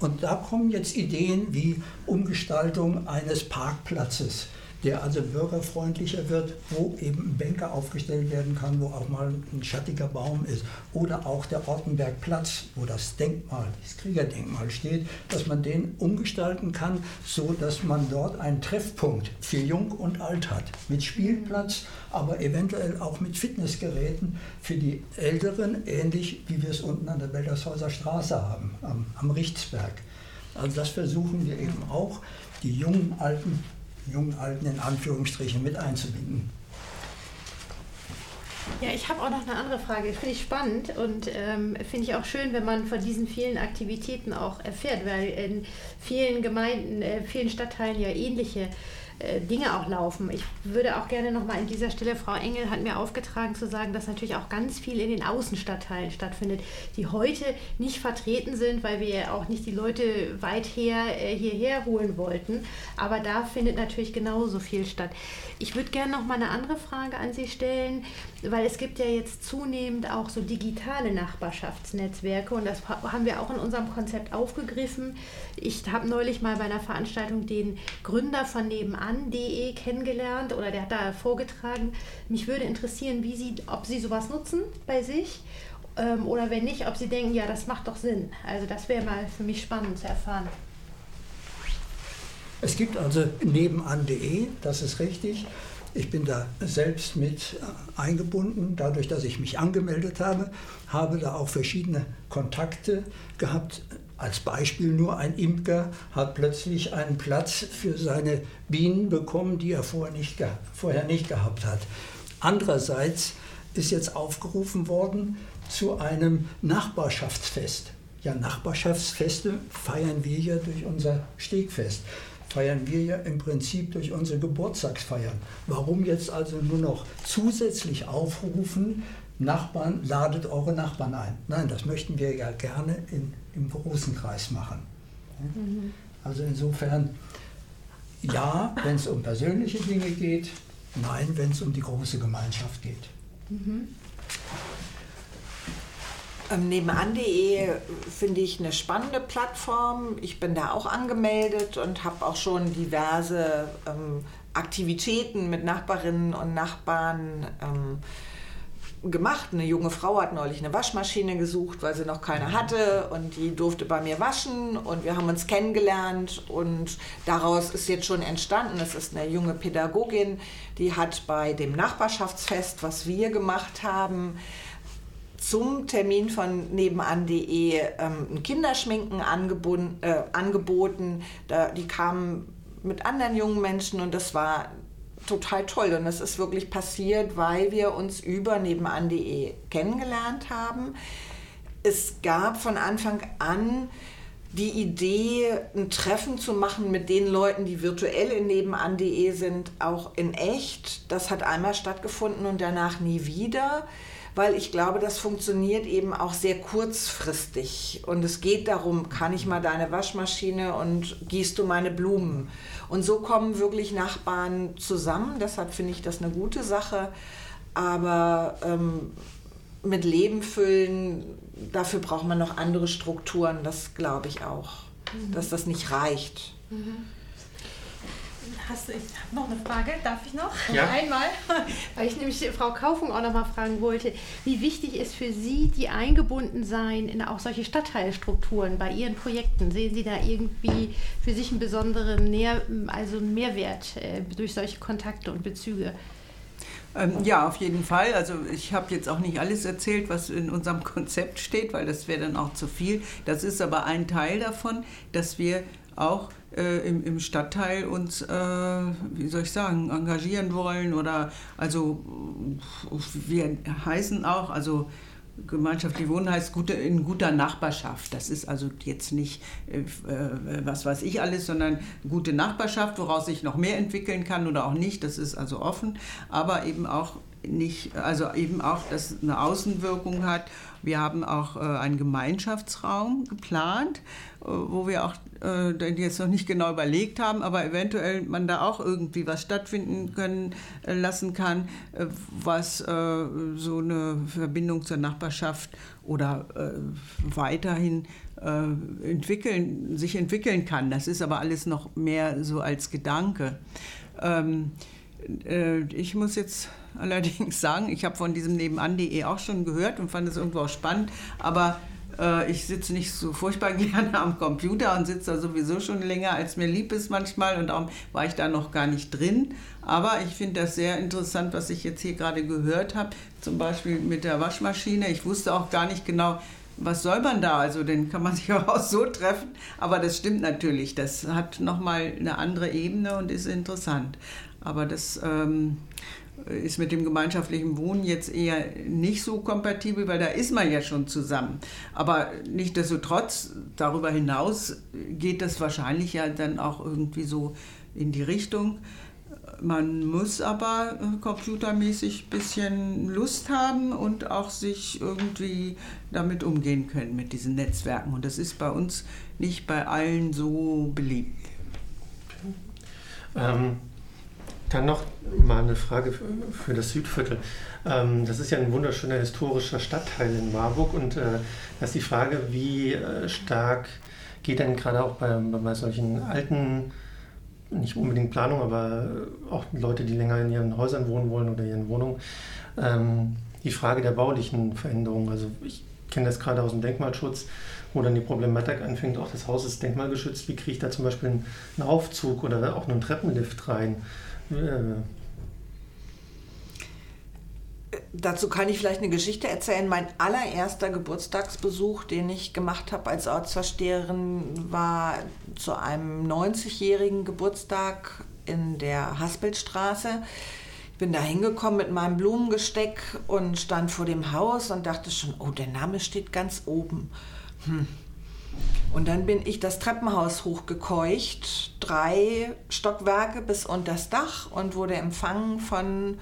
Und da kommen jetzt Ideen wie Umgestaltung eines Parkplatzes der also bürgerfreundlicher wird, wo eben ein Bänker aufgestellt werden kann, wo auch mal ein schattiger Baum ist. Oder auch der Ortenbergplatz, wo das Denkmal, das Kriegerdenkmal steht, dass man den umgestalten kann, so dass man dort einen Treffpunkt für Jung und Alt hat. Mit Spielplatz, aber eventuell auch mit Fitnessgeräten für die Älteren, ähnlich wie wir es unten an der Beldershäuser Straße haben, am, am Richtsberg. Also das versuchen wir eben auch, die jungen Alten jungen Alten in Anführungsstrichen mit einzubinden. Ja, ich habe auch noch eine andere Frage. Finde ich spannend und ähm, finde ich auch schön, wenn man von diesen vielen Aktivitäten auch erfährt, weil in vielen Gemeinden, äh, vielen Stadtteilen ja ähnliche äh, Dinge auch laufen. Ich würde auch gerne nochmal an dieser Stelle, Frau Engel hat mir aufgetragen zu sagen, dass natürlich auch ganz viel in den Außenstadtteilen stattfindet, die heute nicht vertreten sind, weil wir auch nicht die Leute weit her äh, hierher holen wollten. Aber da findet natürlich genauso viel statt. Ich würde gerne noch mal eine andere Frage an Sie stellen, weil es gibt ja jetzt zunehmend auch so digitale Nachbarschaftsnetzwerke und das haben wir auch in unserem Konzept aufgegriffen. Ich habe neulich mal bei einer Veranstaltung den Gründer von nebenan.de kennengelernt oder der hat da vorgetragen. Mich würde interessieren, wie Sie, ob Sie sowas nutzen bei sich ähm, oder wenn nicht, ob Sie denken, ja, das macht doch Sinn. Also das wäre mal für mich spannend zu erfahren. Es gibt also nebenan.de, das ist richtig. Ich bin da selbst mit äh, eingebunden, dadurch, dass ich mich angemeldet habe, habe da auch verschiedene Kontakte gehabt. Als Beispiel nur ein Imker hat plötzlich einen Platz für seine Bienen bekommen, die er vorher nicht, vorher nicht gehabt hat. Andererseits ist jetzt aufgerufen worden zu einem Nachbarschaftsfest. Ja, Nachbarschaftsfeste feiern wir ja durch unser Stegfest feiern wir ja im Prinzip durch unsere Geburtstagsfeiern. Warum jetzt also nur noch zusätzlich aufrufen, Nachbarn, ladet eure Nachbarn ein? Nein, das möchten wir ja gerne in, im großen Kreis machen. Also insofern, ja, wenn es um persönliche Dinge geht, nein, wenn es um die große Gemeinschaft geht. Mhm. Ähm, Nebenan.de finde ich eine spannende Plattform. Ich bin da auch angemeldet und habe auch schon diverse ähm, Aktivitäten mit Nachbarinnen und Nachbarn ähm, gemacht. Eine junge Frau hat neulich eine Waschmaschine gesucht, weil sie noch keine hatte und die durfte bei mir waschen und wir haben uns kennengelernt und daraus ist jetzt schon entstanden, das ist eine junge Pädagogin, die hat bei dem Nachbarschaftsfest, was wir gemacht haben, zum Termin von nebenan.de ähm, ein Kinderschminken äh, angeboten. Da, die kamen mit anderen jungen Menschen und das war total toll. Und das ist wirklich passiert, weil wir uns über nebenan.de kennengelernt haben. Es gab von Anfang an die Idee, ein Treffen zu machen mit den Leuten, die virtuell in nebenan.de sind, auch in echt. Das hat einmal stattgefunden und danach nie wieder weil ich glaube, das funktioniert eben auch sehr kurzfristig. Und es geht darum, kann ich mal deine Waschmaschine und gießt du meine Blumen? Und so kommen wirklich Nachbarn zusammen. Deshalb finde ich das eine gute Sache. Aber ähm, mit Leben füllen, dafür braucht man noch andere Strukturen. Das glaube ich auch, mhm. dass das nicht reicht. Mhm hast du, ich habe noch eine Frage, darf ich noch? Ja. Einmal, weil ich nämlich Frau Kaufung auch noch mal fragen wollte, wie wichtig ist für Sie die Eingebundensein in auch solche Stadtteilstrukturen bei Ihren Projekten? Sehen Sie da irgendwie für sich einen besonderen Nähr, also einen Mehrwert äh, durch solche Kontakte und Bezüge? Ähm, ja, auf jeden Fall. Also ich habe jetzt auch nicht alles erzählt, was in unserem Konzept steht, weil das wäre dann auch zu viel. Das ist aber ein Teil davon, dass wir auch äh, im, im Stadtteil uns, äh, wie soll ich sagen, engagieren wollen oder also wir heißen auch, also gemeinschaftlich wohnen heißt gute, in guter Nachbarschaft. Das ist also jetzt nicht äh, äh, was weiß ich alles, sondern gute Nachbarschaft, woraus sich noch mehr entwickeln kann oder auch nicht. Das ist also offen, aber eben auch nicht, also eben auch, dass es eine Außenwirkung hat. Wir haben auch äh, einen Gemeinschaftsraum geplant, äh, wo wir auch äh, jetzt noch nicht genau überlegt haben, aber eventuell man da auch irgendwie was stattfinden können äh, lassen kann, äh, was äh, so eine Verbindung zur Nachbarschaft oder weiterhin entwickeln, sich entwickeln kann. Das ist aber alles noch mehr so als Gedanke. Ähm, ich muss jetzt allerdings sagen, ich habe von diesem nebenan.de auch schon gehört und fand es irgendwo auch spannend, aber äh, ich sitze nicht so furchtbar gerne am Computer und sitze da sowieso schon länger, als mir lieb ist manchmal und darum war ich da noch gar nicht drin. Aber ich finde das sehr interessant, was ich jetzt hier gerade gehört habe, zum Beispiel mit der Waschmaschine. Ich wusste auch gar nicht genau, was soll man da? Also den kann man sich auch so treffen. Aber das stimmt natürlich. Das hat nochmal eine andere Ebene und ist interessant. Aber das ähm, ist mit dem gemeinschaftlichen Wohnen jetzt eher nicht so kompatibel, weil da ist man ja schon zusammen. Aber nichtsdestotrotz, darüber hinaus geht das wahrscheinlich ja dann auch irgendwie so in die Richtung. Man muss aber äh, computermäßig ein bisschen Lust haben und auch sich irgendwie damit umgehen können mit diesen Netzwerken. Und das ist bei uns nicht bei allen so beliebt. Ähm, dann noch mal eine Frage für das Südviertel. Ähm, das ist ja ein wunderschöner historischer Stadtteil in Marburg und äh, da ist die Frage, wie äh, stark geht denn gerade auch bei, bei solchen alten, nicht unbedingt Planung, aber auch Leute, die länger in ihren Häusern wohnen wollen oder ihren Wohnungen, ähm, die Frage der baulichen Veränderung. Also ich kenne das gerade aus dem Denkmalschutz, wo dann die Problematik anfängt, auch das Haus ist denkmalgeschützt, wie kriege ich da zum Beispiel einen Aufzug oder auch einen Treppenlift rein? Dazu kann ich vielleicht eine Geschichte erzählen. Mein allererster Geburtstagsbesuch, den ich gemacht habe als Ortsversteherin, war zu einem 90-jährigen Geburtstag in der Haspelstraße. Ich bin da hingekommen mit meinem Blumengesteck und stand vor dem Haus und dachte schon, oh, der Name steht ganz oben. Hm, und dann bin ich das Treppenhaus hochgekeucht, drei Stockwerke bis unter das Dach und wurde empfangen von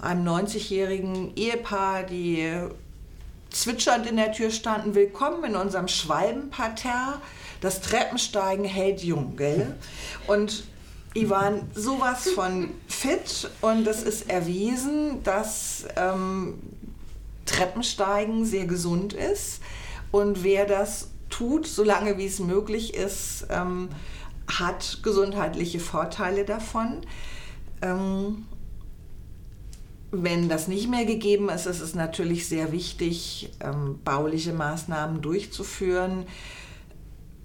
einem 90-jährigen Ehepaar, die zwitschernd in der Tür standen. Willkommen in unserem Schwalbenparterre. Das Treppensteigen hält jung, gell? Und die waren sowas von fit und es ist erwiesen, dass ähm, Treppensteigen sehr gesund ist. Und wer das tut, solange wie es möglich ist, ähm, hat gesundheitliche Vorteile davon. Ähm, wenn das nicht mehr gegeben ist, ist es natürlich sehr wichtig, ähm, bauliche Maßnahmen durchzuführen.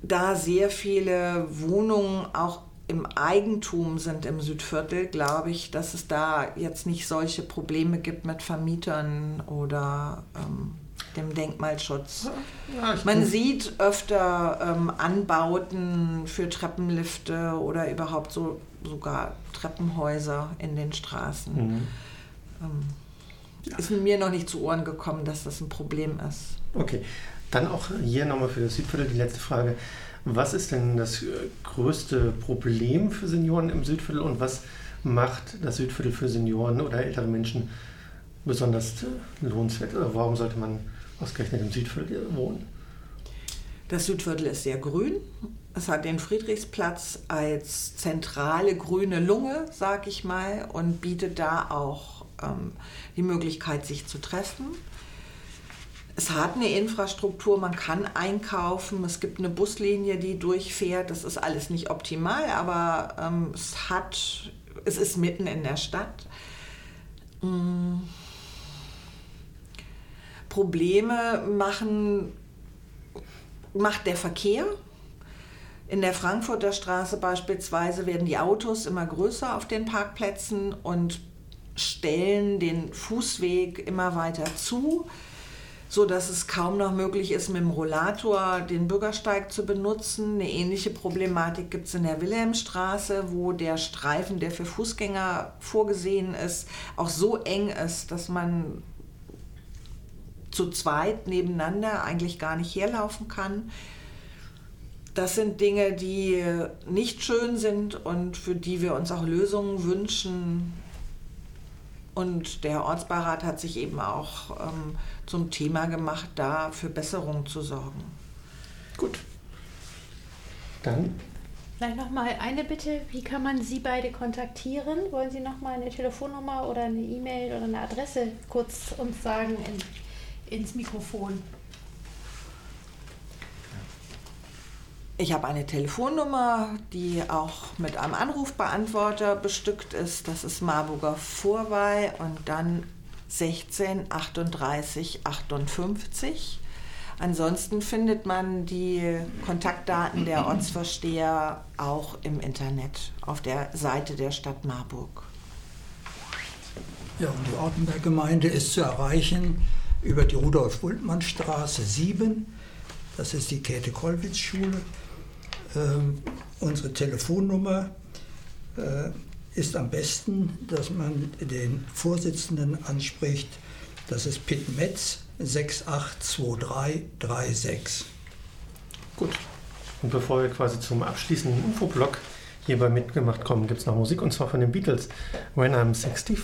Da sehr viele Wohnungen auch im Eigentum sind im Südviertel, glaube ich, dass es da jetzt nicht solche Probleme gibt mit Vermietern oder ähm, dem Denkmalschutz. Ja, Man sieht öfter ähm, Anbauten für Treppenlifte oder überhaupt so sogar Treppenhäuser in den Straßen. Mhm. Ähm, ist mir noch nicht zu Ohren gekommen, dass das ein Problem ist. Okay, dann auch hier nochmal für das Südviertel die letzte Frage. Was ist denn das äh, größte Problem für Senioren im Südviertel und was macht das Südviertel für Senioren oder ältere Menschen besonders äh, lohnenswert? Oder warum sollte man ausgerechnet im Südviertel wohnen? Das Südviertel ist sehr grün. Es hat den Friedrichsplatz als zentrale grüne Lunge, sag ich mal, und bietet da auch ähm, die Möglichkeit, sich zu treffen. Es hat eine Infrastruktur, man kann einkaufen, es gibt eine Buslinie, die durchfährt. Das ist alles nicht optimal, aber ähm, es hat, es ist mitten in der Stadt. Mmh Probleme machen, macht der Verkehr. In der Frankfurter Straße beispielsweise werden die Autos immer größer auf den Parkplätzen und stellen den Fußweg immer weiter zu, sodass es kaum noch möglich ist, mit dem Rollator den Bürgersteig zu benutzen. Eine ähnliche Problematik gibt es in der Wilhelmstraße, wo der Streifen, der für Fußgänger vorgesehen ist, auch so eng ist, dass man zu zweit nebeneinander eigentlich gar nicht herlaufen kann. Das sind Dinge, die nicht schön sind und für die wir uns auch Lösungen wünschen. Und der Ortsbeirat hat sich eben auch ähm, zum Thema gemacht, da für Besserung zu sorgen. Gut. Dann Vielleicht nochmal eine Bitte, wie kann man Sie beide kontaktieren? Wollen Sie nochmal eine Telefonnummer oder eine E-Mail oder eine Adresse kurz uns sagen in, ins Mikrofon? Ich habe eine Telefonnummer, die auch mit einem Anrufbeantworter bestückt ist. Das ist Marburger Vorwahl und dann 16 38 58. Ansonsten findet man die Kontaktdaten der Ortsvorsteher auch im Internet auf der Seite der Stadt Marburg. Ja, und die Ortenberg-Gemeinde ist zu erreichen über die Rudolf-Bultmann-Straße 7. Das ist die Käthe-Kollwitz-Schule. Ähm, unsere Telefonnummer äh, ist am besten, dass man den Vorsitzenden anspricht. Das ist Pitt Metz 682336. Gut. Und bevor wir quasi zum abschließenden Infoblock hierbei mitgemacht kommen, gibt es noch Musik und zwar von den Beatles. When I'm 64.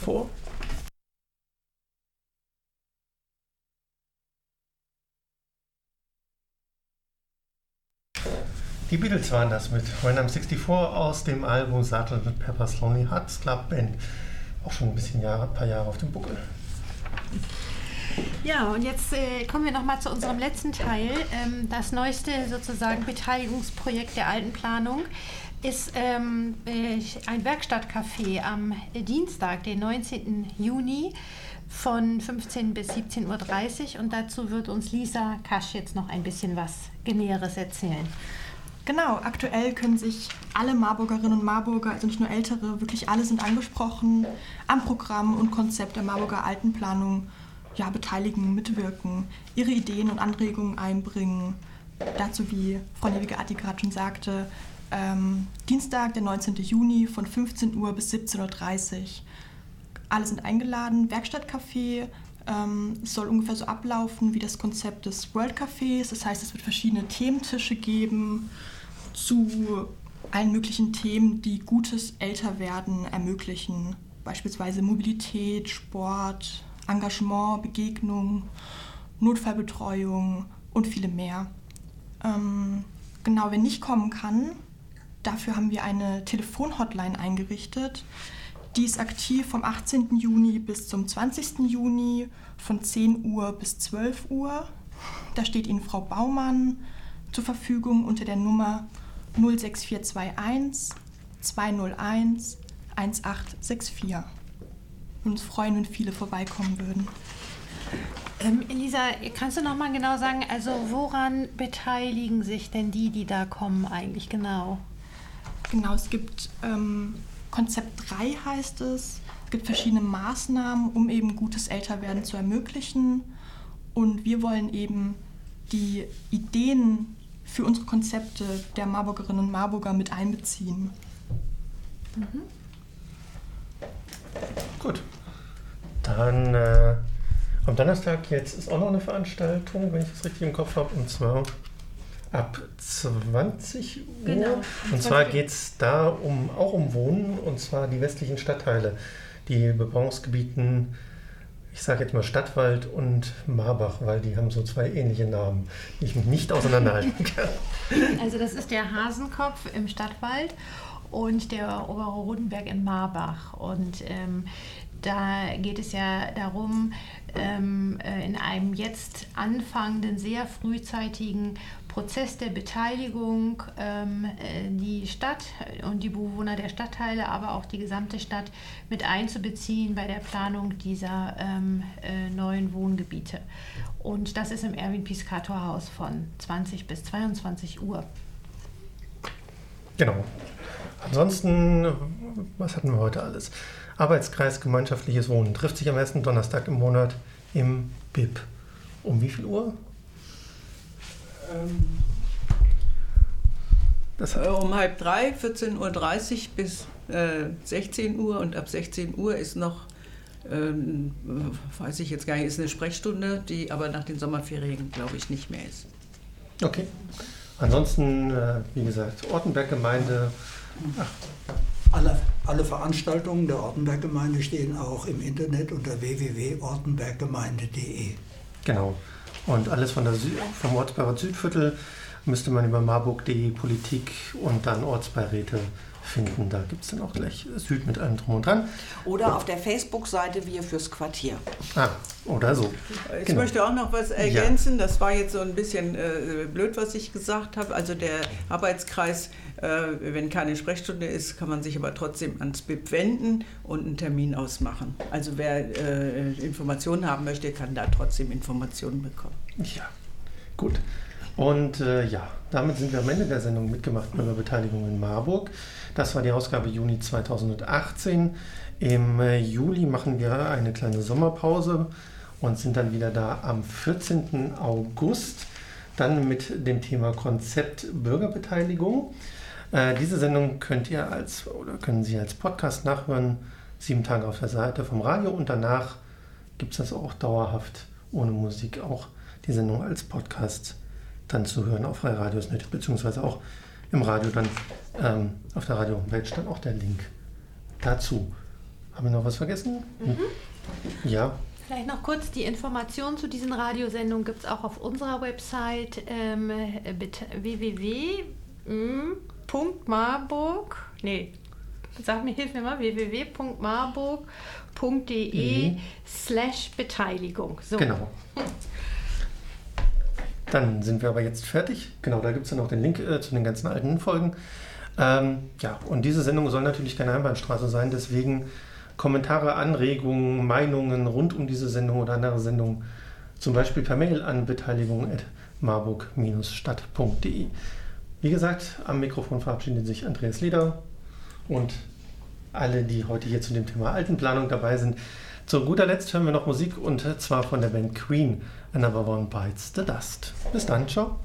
Die Beatles waren das mit When I'm 64 aus dem Album mit Pepper's Lonely Hearts Club Band. Auch schon ein bisschen Jahre, paar Jahre auf dem Buckel. Ja, und jetzt äh, kommen wir nochmal zu unserem letzten Teil. Ähm, das neueste sozusagen Beteiligungsprojekt der Altenplanung ist ähm, äh, ein Werkstattcafé am Dienstag, den 19. Juni von 15 bis 17.30 Uhr und dazu wird uns Lisa Kasch jetzt noch ein bisschen was Genäheres erzählen. Genau, aktuell können sich alle Marburgerinnen und Marburger, also nicht nur ältere, wirklich alle sind angesprochen am Programm und Konzept der Marburger Altenplanung ja, beteiligen, mitwirken, ihre Ideen und Anregungen einbringen. Dazu, wie Frau Nevige-Atti gerade schon sagte, ähm, Dienstag, der 19. Juni von 15 Uhr bis 17.30 Uhr. Alle sind eingeladen, Werkstattcafé. Ähm, soll ungefähr so ablaufen wie das Konzept des World Cafés. Das heißt, es wird verschiedene Thementische geben zu allen möglichen Themen, die gutes Älterwerden ermöglichen. Beispielsweise Mobilität, Sport, Engagement, Begegnung, Notfallbetreuung und viele mehr. Ähm, genau, wer nicht kommen kann, dafür haben wir eine Telefonhotline eingerichtet. Die ist aktiv vom 18. Juni bis zum 20. Juni von 10 Uhr bis 12 Uhr. Da steht Ihnen Frau Baumann zur Verfügung unter der Nummer 06421 201 1864 uns freuen, wenn viele vorbeikommen würden. Ähm, Elisa, kannst du noch mal genau sagen, also woran beteiligen sich denn die, die da kommen, eigentlich genau? Genau, es gibt ähm, Konzept 3 heißt es. Es gibt verschiedene Maßnahmen, um eben gutes Älterwerden zu ermöglichen. Und wir wollen eben die Ideen für unsere Konzepte der Marburgerinnen und Marburger mit einbeziehen. Mhm. Gut, dann äh, am Donnerstag jetzt ist auch noch eine Veranstaltung, wenn ich das richtig im Kopf habe, und zwar ab 20 Uhr. Genau. Und zwar geht es da um, auch um Wohnen, und zwar die westlichen Stadtteile, die Bebauungsgebieten, ich sage jetzt mal Stadtwald und Marbach, weil die haben so zwei ähnliche Namen, die ich mich nicht auseinanderhalten kann. Also das ist der Hasenkopf im Stadtwald und der Obere Rodenberg in Marbach. Und ähm, da geht es ja darum, ähm, äh, in einem jetzt anfangenden, sehr frühzeitigen Prozess der Beteiligung ähm, äh, die Stadt und die Bewohner der Stadtteile, aber auch die gesamte Stadt mit einzubeziehen bei der Planung dieser ähm, äh, neuen Wohngebiete. Und das ist im Erwin Piscator Haus von 20 bis 22 Uhr. Genau. Ansonsten, was hatten wir heute alles? Arbeitskreis Gemeinschaftliches Wohnen trifft sich am ersten Donnerstag im Monat im BIP. Um wie viel Uhr? Ähm, das um halb drei, 14.30 Uhr bis äh, 16 Uhr und ab 16 Uhr ist noch, ähm, weiß ich jetzt gar nicht, ist eine Sprechstunde, die aber nach den Sommerferien, glaube ich, nicht mehr ist. Okay. Ansonsten, äh, wie gesagt, Ortenberg-Gemeinde, Alle, alle Veranstaltungen der Ortenberggemeinde stehen auch im Internet unter www.ortenberggemeinde.de. Genau. Und alles von der Sü vom Ortsbeirat Südviertel müsste man über marburg.de Politik und dann Ortsbeiräte finden. Da gibt es dann auch gleich Süd mit allem drum und dran. Oder auf der Facebook-Seite Wir fürs Quartier. Ah, oder so. Ich Genau. möchte auch noch was ergänzen. Das war jetzt so ein bisschen äh, blöd, was ich gesagt habe. Also der Arbeitskreis, äh, wenn keine Sprechstunde ist, kann man sich aber trotzdem ans BIP wenden und einen Termin ausmachen. Also wer äh, Informationen haben möchte, kann da trotzdem Informationen bekommen. Ja, gut. Und äh, ja, damit sind wir am Ende der Sendung mitgemacht Bürgerbeteiligung in Marburg. Das war die Ausgabe Juni 2018. Im äh, Juli machen wir eine kleine Sommerpause und sind dann wieder da am 14. August. Dann mit dem Thema Konzept Bürgerbeteiligung. Äh, diese Sendung könnt ihr als oder können Sie als Podcast nachhören, sieben Tage auf der Seite vom Radio und danach gibt es das auch dauerhaft ohne Musik auch die Sendung als Podcast dann zu hören auf Freiradiosnet, beziehungsweise auch im Radio dann ähm, auf der Radio-Homepage dann auch der Link dazu. Haben wir noch was vergessen? Hm? Ja, Vielleicht noch kurz, die Informationen zu diesen Radiosendungen gibt es auch auf unserer Website ähm, www.marburg, nee, sag mir, hilf mir mal, www.marburg.de Mhm. slash Beteiligung. So. genau. Dann sind wir aber jetzt fertig. Genau, da gibt es dann auch den Link äh, zu den ganzen alten Folgen. Ähm, ja, und diese Sendung soll natürlich keine Einbahnstraße sein, deswegen Kommentare, Anregungen, Meinungen rund um diese Sendung oder andere Sendungen, zum Beispiel per Mail an beteiligung.marburg-stadt.de. Wie gesagt, am Mikrofon verabschiedet sich Andreas Leder und alle, die heute hier zu dem Thema Altenplanung dabei sind. Zu guter Letzt hören wir noch Musik und zwar von der Band Queen, Another One Bites the Dust. Bis dann, ciao.